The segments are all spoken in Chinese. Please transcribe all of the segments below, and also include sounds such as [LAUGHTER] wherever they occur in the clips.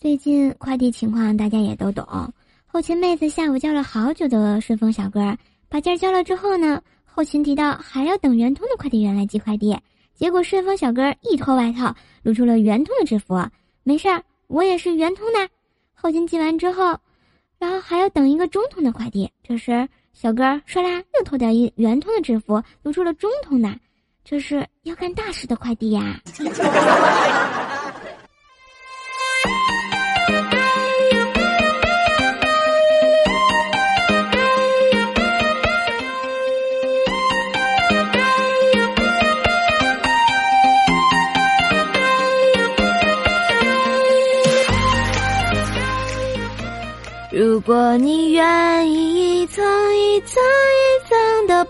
最近快递情况大家也都懂，后勤妹子下午叫了好久的顺丰小哥，把件交了之后呢，后勤提到还要等圆通的快递员来寄快递，结果顺丰小哥一脱外套，露出了圆通的制服。没事儿，我也是圆通的。后勤寄完之后，然后还要等一个中通的快递，这时小哥唰啦又脱掉一圆通的制服，露出了中通的，这是要干大事的快递呀。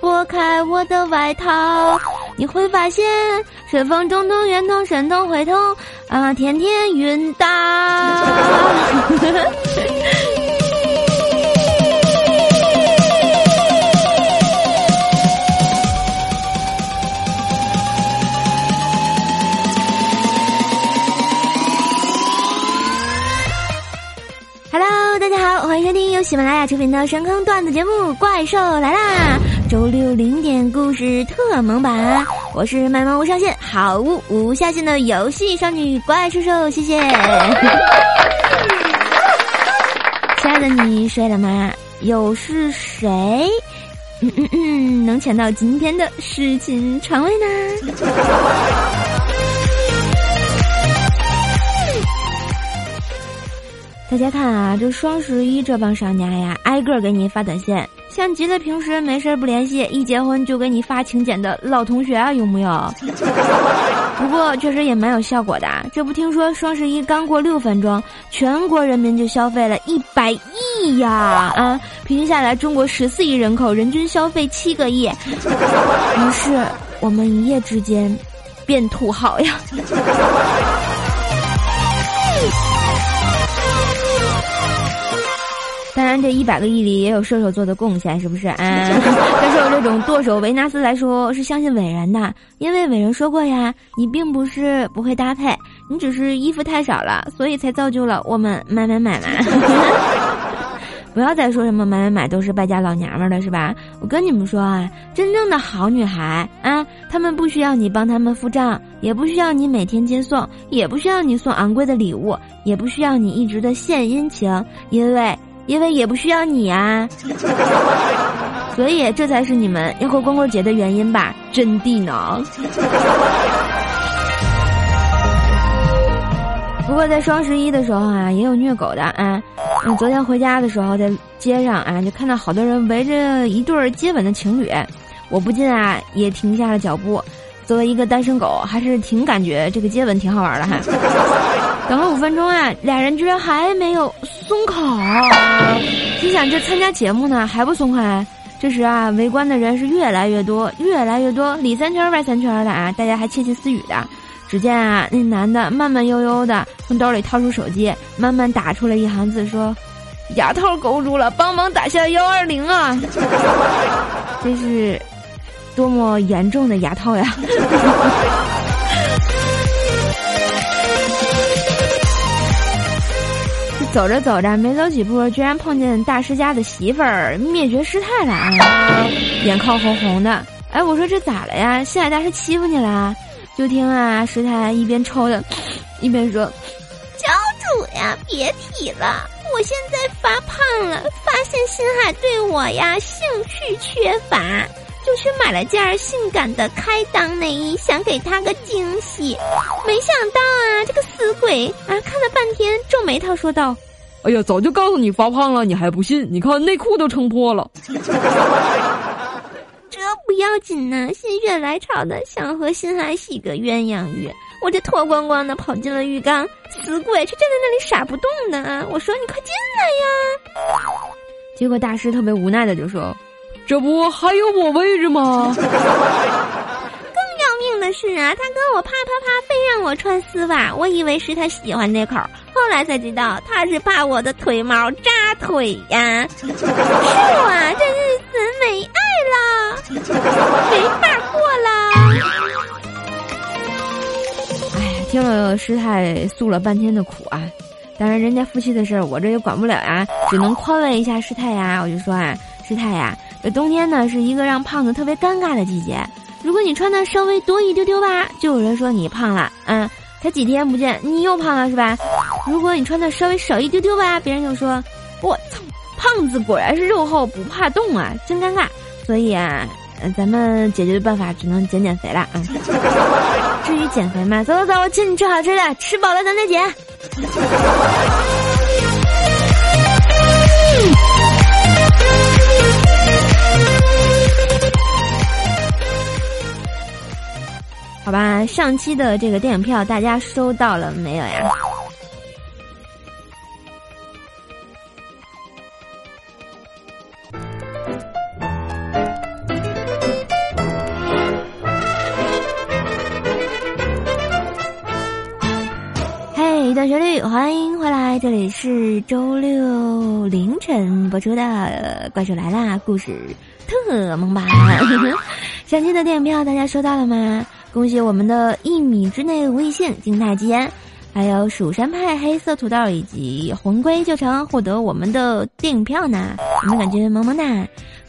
拨开我的外套，你会发现顺丰、中通、圆通、申通、汇通啊，天天晕倒。神坑段子节目《怪兽来啦》，周六零点故事特萌版，我是卖萌无上限、好物无下限的游戏少女怪兽兽，谢谢。[LAUGHS] 亲爱的，你睡了吗？又是谁？嗯嗯嗯，能抢到今天的侍寝床位呢？大家看啊，这双十一这帮商家呀，挨个给你发短信，像极了平时没事不联系，一结婚就给你发请柬的老同学啊，有没有？[LAUGHS] 不过确实也蛮有效果的。这不听说双十一刚过六分钟，全国人民就消费了一百亿呀！啊，平均下来，中国十四亿人口，人均消费七个亿。于是我们一夜之间变土豪呀！然，这一百个亿里也有射手座的贡献，是不是啊？但是我这种剁手维纳斯来说，是相信伟人的，因为伟人说过呀，你并不是不会搭配，你只是衣服太少了，所以才造就了我们买买买嘛。[LAUGHS] 不要再说什么买买买都是败家老娘们了，是吧？我跟你们说啊，真正的好女孩啊，她们不需要你帮她们付账，也不需要你每天接送，也不需要你送昂贵的礼物，也不需要你一直的献殷勤，因为。因为也不需要你啊，[LAUGHS] 所以这才是你们要过光棍节的原因吧？真地呢。不过在双十一的时候啊，也有虐狗的啊。嗯，昨天回家的时候，在街上啊，就看到好多人围着一对接吻的情侣，我不禁啊也停下了脚步。作为一个单身狗，还是挺感觉这个接吻挺好玩的哈。等了五分钟啊，俩人居然还没有松口。心想这参加节目呢还不松开。这时啊，围观的人是越来越多，越来越多，里三圈外三圈的啊，大家还窃窃私语的。只见啊，那男的慢慢悠悠的从兜里掏出手机，慢慢打出了一行字，说：“牙套勾住了，帮忙打下幺二零啊！[LAUGHS] ”这是多么严重的牙套呀！[LAUGHS] 走着走着，没走几步，居然碰见大师家的媳妇儿灭绝师太了啊！眼眶红红的。哎，我说这咋了呀？新海大师欺负你了？就听啊，师太一边抽着，一边说：“教主呀，别提了，我现在发胖了，发现新海对我呀兴趣缺乏，就去买了件性感的开裆内衣，想给他个惊喜。没想到啊，这个死鬼啊，看了半天，皱眉头说道。”哎呀，早就告诉你发胖了，你还不信？你看内裤都撑破了。[LAUGHS] 这不要紧呢，心血来潮的想和心海洗个鸳鸯浴，我这脱光光的跑进了浴缸，死鬼却站在那里傻不动的。我说：“你快进来呀！”结果大师特别无奈的就说：“这不还有我位置吗？” [LAUGHS] 更要命的是啊，他跟我啪啪啪，非让我穿丝袜，我以为是他喜欢那口。后来才知道，他是怕我的腿毛扎腿呀！是我这日子没爱了，没法过了。哎呀，听了师太诉了半天的苦啊，当然，人家夫妻的事儿我这也管不了呀，只能宽慰一下师太呀。我就说啊，师太呀，这冬天呢是一个让胖子特别尴尬的季节。如果你穿的稍微多一丢丢吧，就有人说你胖了，嗯，才几天不见你又胖了是吧？如果你穿的稍微少一丢丢吧，别人就说我操，胖子果然是肉厚不怕冻啊，真尴尬。所以啊，咱们解决的办法只能减减肥了啊。[LAUGHS] 至于减肥嘛，走走走，我请你吃好吃的，吃饱了咱再减。好吧，上期的这个电影票大家收到了没有呀？嘿，一段旋律，欢迎回来，这里是周六凌晨播出的《怪兽来啦》故事特萌版。[LAUGHS] 上期的电影票大家收到了吗？恭喜我们的一米之内无异性静态基因，还有蜀山派黑色土豆以及魂归旧城获得我们的电影票呢，有没有感觉萌萌哒？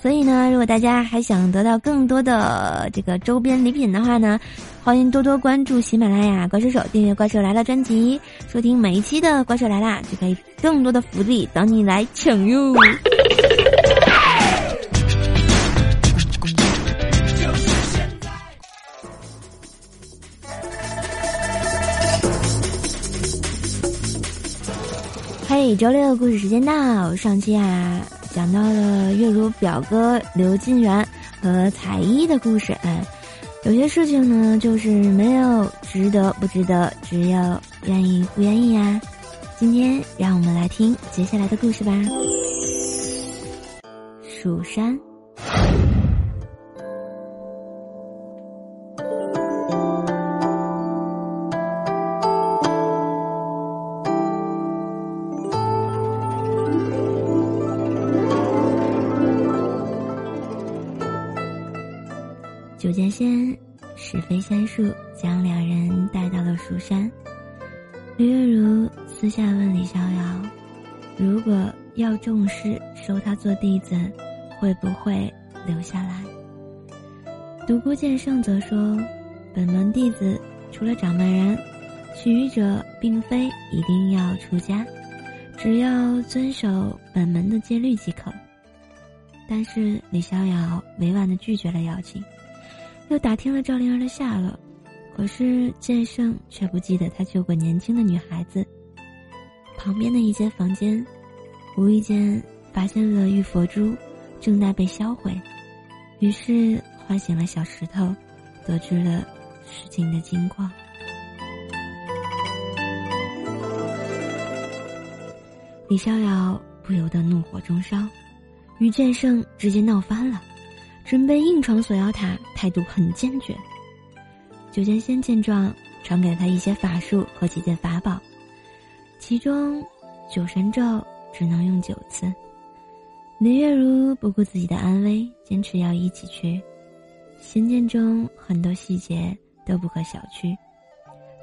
所以呢，如果大家还想得到更多的这个周边礼品的话呢，欢迎多多关注喜马拉雅怪兽手，订阅《怪兽来了》专辑，收听每一期的《怪兽来了》，就可以更多的福利等你来抢哟。嘿，周六的故事时间到。上期啊，讲到了月如表哥刘金元和彩衣的故事。哎，有些事情呢，就是没有值得不值得，只有愿意不愿意呀。今天让我们来听接下来的故事吧。蜀山。使飞仙术将两人带到了蜀山。李月如私下问李逍遥：“如果要重视收他做弟子，会不会留下来？”独孤剑圣则说：“本门弟子除了掌门人，其余者并非一定要出家，只要遵守本门的戒律即可。”但是李逍遥委婉的拒绝了邀请。又打听了赵灵儿的下落，可是剑圣却不记得他救过年轻的女孩子。旁边的一间房间，无意间发现了玉佛珠，正在被销毁，于是唤醒了小石头，得知了事情的经过。李逍遥不由得怒火中烧，与剑圣直接闹翻了。准备硬闯锁妖塔，态度很坚决。九剑仙见状，传给他一些法术和几件法宝，其中九神咒只能用九次。林月如不顾自己的安危，坚持要一起去。仙剑中很多细节都不可小觑。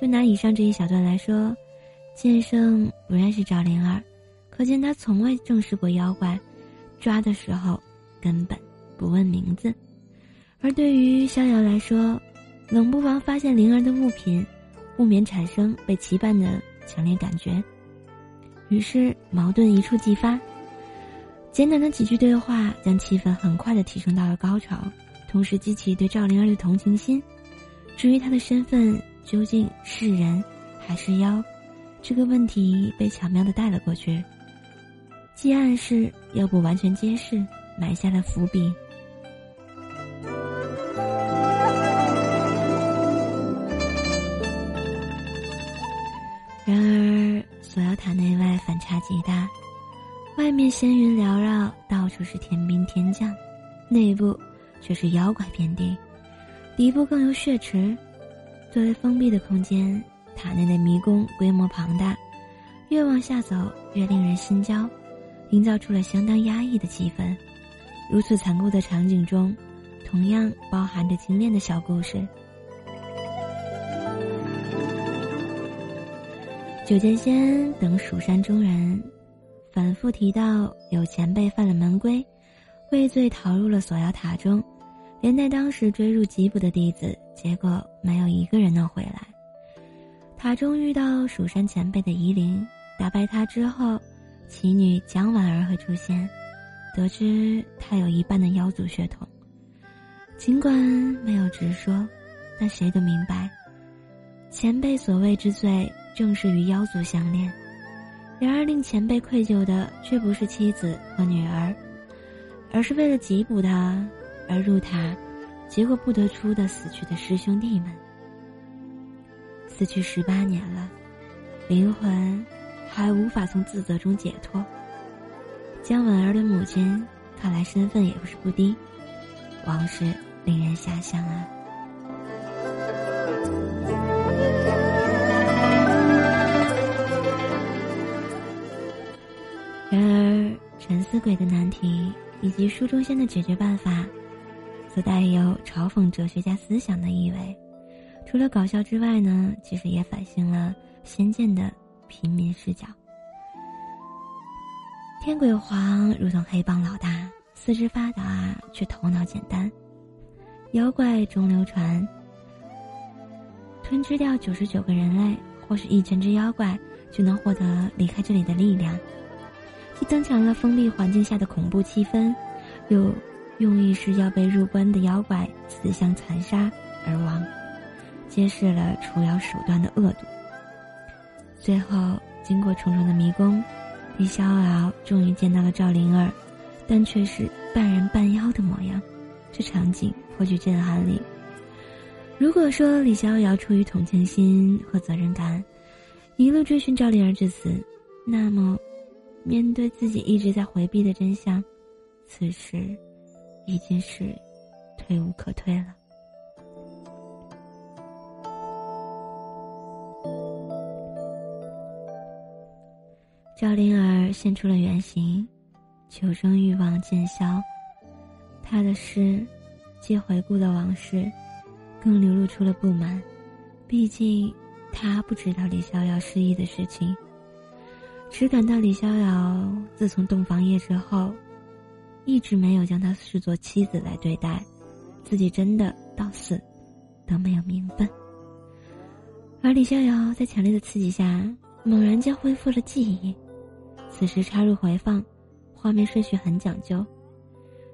就拿以上这一小段来说，剑圣不认识赵灵儿，可见他从未正视过妖怪，抓的时候根本。不问名字，而对于逍遥来说，冷不防发现灵儿的物品，不免产生被羁绊的强烈感觉。于是矛盾一触即发，简短的几句对话将气氛很快的提升到了高潮，同时激起对赵灵儿的同情心。至于她的身份究竟是人还是妖，这个问题被巧妙的带了过去，既暗示又不完全揭示，埋下了伏笔。是天兵天将，内部却是妖怪遍地，底部更有血池。作为封闭的空间，塔内的迷宫规模庞大，越往下走越令人心焦，营造出了相当压抑的气氛。如此残酷的场景中，同样包含着精炼的小故事。九剑仙等蜀山中人反复提到有前辈犯了门规，畏罪逃入了锁妖塔中，连带当时追入缉捕的弟子，结果没有一个人能回来。塔中遇到蜀山前辈的夷陵，打败他之后，奇女蒋婉儿会出现，得知他有一半的妖族血统，尽管没有直说，但谁都明白，前辈所谓之罪。正是与妖族相恋，然而令前辈愧疚的却不是妻子和女儿，而是为了缉捕他而入塔，结果不得出的死去的师兄弟们。死去十八年了，灵魂还无法从自责中解脱。江婉儿的母亲看来身份也不是不低，往事令人遐想啊。死鬼的难题以及书中仙的解决办法，则带有嘲讽哲学家思想的意味。除了搞笑之外呢，其实也反映了仙剑的平民视角。天鬼皇如同黑帮老大，四肢发达却头脑简单。妖怪中流传，吞吃掉九十九个人类或是一千只妖怪，就能获得离开这里的力量。既增强了封闭环境下的恐怖气氛，又用意是要被入关的妖怪自相残杀而亡，揭示了除妖手段的恶毒。最后，经过重重的迷宫，李逍遥终于见到了赵灵儿，但却是半人半妖的模样，这场景颇具震撼力。如果说李逍遥出于同情心和责任感，一路追寻赵灵儿至死，那么。面对自己一直在回避的真相，此时已经是退无可退了。赵灵儿现出了原形，求生欲望渐消。他的诗既回顾了往事，更流露出了不满。毕竟他不知道李逍遥失忆的事情。只感到李逍遥自从洞房夜之后，一直没有将她视作妻子来对待，自己真的到死都没有名分。而李逍遥在强烈的刺激下，猛然间恢复了记忆。此时插入回放，画面顺序很讲究。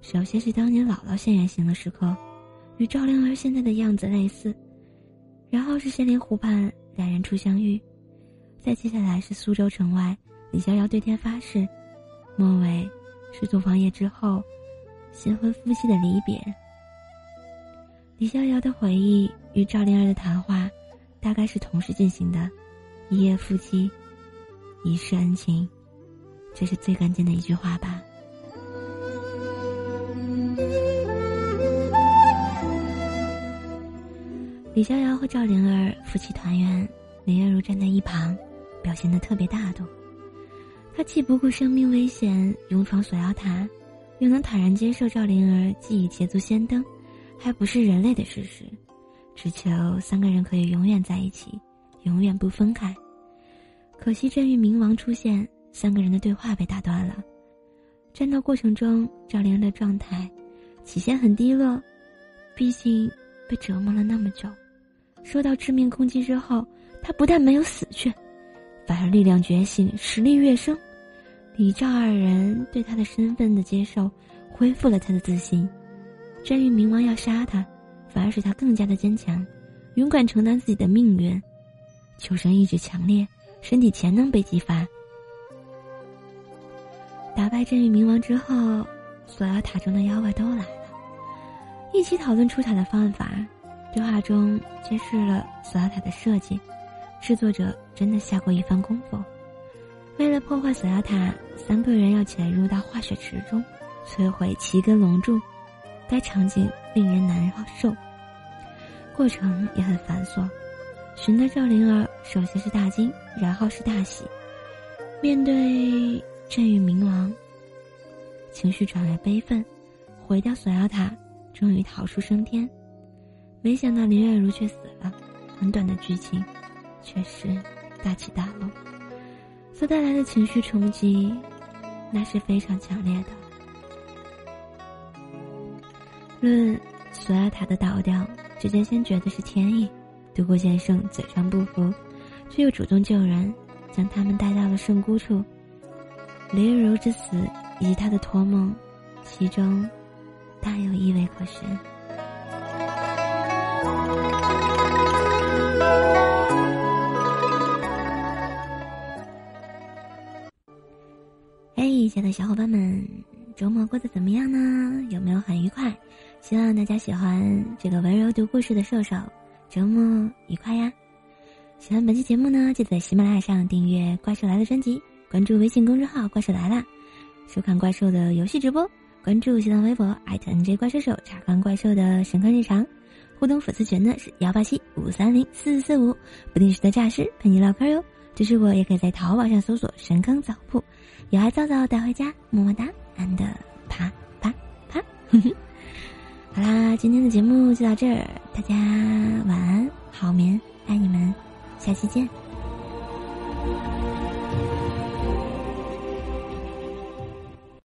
首先是当年姥姥现原形的时刻，与赵灵儿现在的样子类似。然后是仙灵湖畔两人初相遇。再接下来是苏州城外，李逍遥对天发誓；末尾是洞房夜之后，新婚夫妻的离别。李逍遥的回忆与赵灵儿的谈话，大概是同时进行的，一夜夫妻，一世恩情，这是最关键的一句话吧。李逍遥和赵灵儿夫妻团圆，林月如站在一旁。表现的特别大度，他既不顾生命危险勇闯锁妖塔，又能坦然接受赵灵儿既已捷足先登，还不是人类的事实，只求三个人可以永远在一起，永远不分开。可惜镇狱冥王出现，三个人的对话被打断了。战斗过程中，赵灵儿的状态起先很低落，毕竟被折磨了那么久，受到致命攻击之后，他不但没有死去。反而力量觉醒，实力跃升。李赵二人对他的身份的接受，恢复了他的自信。战玉冥王要杀他，反而使他更加的坚强，勇敢承担自己的命运。求生意志强烈，身体潜能被激发。打败镇狱冥王之后，锁妖塔中的妖怪都来了，一起讨论出塔的方法。对话中揭示了锁妖塔的设计。制作者真的下过一番功夫，为了破坏锁妖塔，三个人要潜入到化雪池中，摧毁七根龙柱。该场景令人难受，过程也很繁琐。寻得赵灵儿，首先是大惊，然后是大喜。面对镇狱冥王，情绪转为悲愤，毁掉锁妖塔，终于逃出升天。没想到林月如却死了。很短的剧情。确实大起大落，所带来的情绪冲击，那是非常强烈的。论索亚塔的倒掉，直接先觉得是天意。独孤先生嘴上不服，却又主动救人，将他们带到了圣姑处。李如之死以及他的托梦，其中大有意味可循。亲爱的小伙伴们，周末过得怎么样呢？有没有很愉快？希望大家喜欢这个温柔读故事的兽兽，周末愉快呀！喜欢本期节目呢，记得在喜马拉雅上订阅《怪兽来了》专辑，关注微信公众号“怪兽来了”，收看怪兽的游戏直播，关注新浪微博 @NJ 怪兽手查看怪兽的神坑日常。互动粉丝群呢是幺八七五三零四四五，不定时的诈尸陪你唠嗑哟。支持我也可以在淘宝上搜索“神坑早铺”，有爱早早带回家，么么哒，and 啪啪啪。[LAUGHS] 好啦，今天的节目就到这儿，大家晚安，好眠，爱你们，下期见。